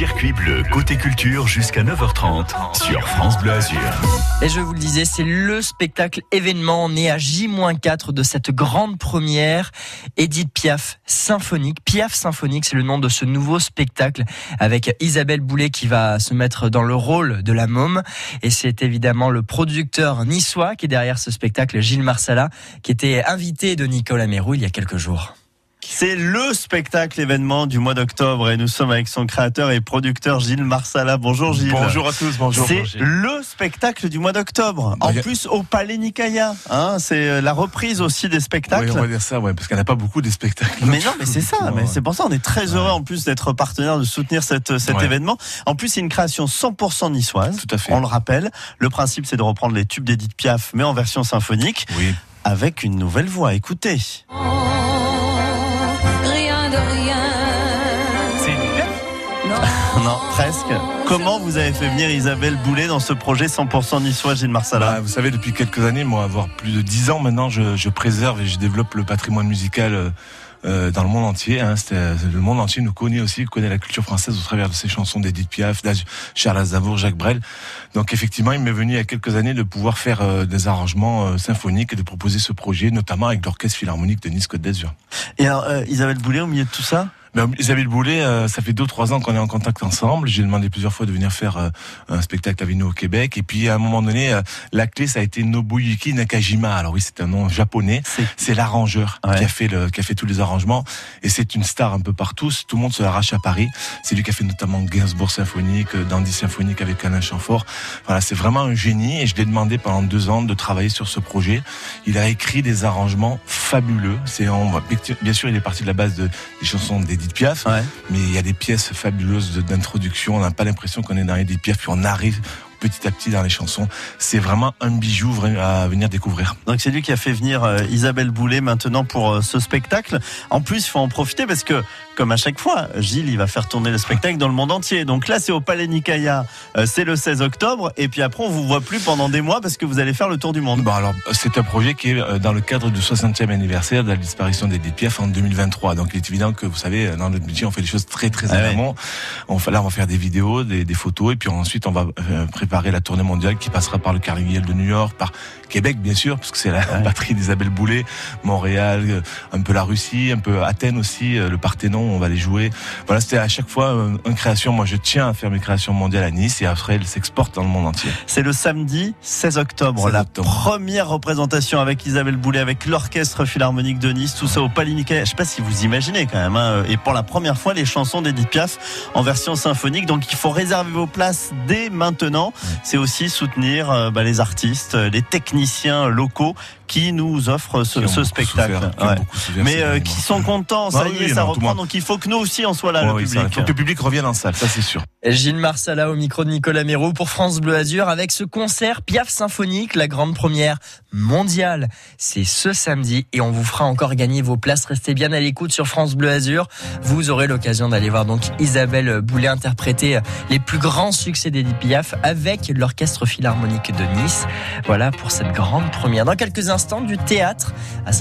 Circuit bleu, côté culture jusqu'à 9h30 sur France Bleu Azur. Et je vous le disais, c'est le spectacle événement né à J-4 de cette grande première. Edith Piaf symphonique. Piaf symphonique, c'est le nom de ce nouveau spectacle avec Isabelle Boulet qui va se mettre dans le rôle de la môme. Et c'est évidemment le producteur niçois qui est derrière ce spectacle, Gilles Marsala, qui était invité de Nicolas Mérou il y a quelques jours. C'est le spectacle événement du mois d'octobre et nous sommes avec son créateur et producteur Gilles Marsala. Bonjour Gilles. Bonjour à tous, bonjour. C'est le spectacle du mois d'octobre. En plus au Palais Nicaïa. Hein, c'est euh, la reprise aussi des spectacles. Oui, on va dire ça, ouais, parce qu'il n'y a pas beaucoup de spectacles. Mais non, mais c'est ça. Mais c'est pour ça on est très heureux en plus d'être partenaire, de soutenir cette, cet événement. En plus, c'est une création 100% niçoise. Tout à fait. On le rappelle. Le principe, c'est de reprendre les tubes d'Edith Piaf, mais en version symphonique. Oui. Avec une nouvelle voix. Écoutez. C'est presque. Comment vous avez fait venir Isabelle Boulet dans ce projet 100% niçois, Gilles Marsala Bah, vous savez, depuis quelques années, moi, avoir plus de 10 ans maintenant, je, je préserve et je développe le patrimoine musical euh, euh, dans le monde entier. Hein. Euh, le monde entier nous connaît aussi, connaît la culture française au travers de ces chansons d'Edith Piaf, Charles Aznavour, Jacques Brel. Donc effectivement, il m'est venu il y a quelques années de pouvoir faire euh, des arrangements euh, symphoniques et de proposer ce projet, notamment avec l'Orchestre Philharmonique de Nice Côte d'Azur. Et alors, Isabelle Boulet, au milieu de tout ça Ben, Isabelle Boulet, euh, ça fait deux trois ans qu'on est en contact ensemble. J'ai demandé plusieurs fois de venir faire euh, un spectacle avec nous au Québec. Et puis à un moment donné, euh, la clé ça a été Nobuyuki Nakajima. Alors oui, c'est un nom japonais. C'est- l'arrangeur Ouais. qui a fait le, qui a fait tous les arrangements. Et c'est une star un peu partout. Tout le monde se l'arrache à Paris. C'est lui qui a fait notamment Gainsbourg symphonique, euh, Dandy symphonique avec Alain Chamfort. Voilà, c'est vraiment un génie. Et je l'ai demandé pendant deux ans de travailler sur ce projet. Il a écrit des arrangements fabuleux. C'est bien sûr, il est parti de la base de, des chansons d'Edith Piaf Ouais. mais il y a des pièces fabuleuses d'introduction. On n'a pas l'impression qu'on est dans Edith Piaf, puis on arrive petit à petit dans les chansons. C'est vraiment un bijou à venir découvrir. Donc c'est lui qui a fait venir euh, Isabelle Boulet maintenant pour euh, ce spectacle. En plus, il faut en profiter parce que, comme à chaque fois, Gilles, il va faire tourner le spectacle dans le monde entier. Donc là, c'est au Palais Nicaïa, euh, c'est le 16 octobre. Et puis après, on vous voit plus pendant des mois parce que vous allez faire le tour du monde. Bon alors, c'est un projet qui est dans le cadre du 60e anniversaire de la disparition d'Edith Piaf en 2023. Donc il est évident que vous savez, dans notre budget, on fait des choses très très Ah ouais. On là, on va faire des vidéos, des, des photos, et puis ensuite, on va euh, préparer la tournée mondiale qui passera par le Carnegie de New York, par Québec bien sûr, parce que c'est la patrie d'Isabelle Boulet, Montréal, euh, un peu la Russie, un peu Athènes aussi, euh, le Parthénon, on va les jouer. Voilà, c'était à chaque fois une création. Moi, je tiens à faire mes créations mondiales à Nice, et après, elles s'exportent dans le monde entier. C'est le samedi 16 octobre, 16 la octobre. première représentation avec Isabelle Boulet, avec l'Orchestre Philharmonique de Nice, tout ça au Palais Nicaïa. Je sais pas si vous imaginez quand même. hein. Et pour la première fois, les chansons d'Edith Piaf en version symphonique. Donc il faut réserver vos places dès maintenant. C'est aussi soutenir euh, bah, les artistes, euh, les techniciens locaux qui nous offrent ce, ce spectacle. souffert, qui Ouais. souffert Mais euh, qui sont contents, ça Ah y oui, est, ça non, reprend. Donc il faut que nous aussi on soit là, Ouais, le oui, ça, public. il faut que le public revienne en salle, ça c'est sûr. Gilles Marsala au micro de Nicolas Mérou pour France Bleu Azur avec ce concert Piaf Symphonique, la grande première mondiale. C'est ce samedi et on vous fera encore gagner vos places. Restez bien à l'écoute sur France Bleu Azur. Vous aurez l'occasion d'aller voir donc Isabelle Boulet interpréter les plus grands succès d'Edith Piaf l'Orchestre Philharmonique de Nice. Voilà pour cette grande première. Dans quelques instants, du théâtre à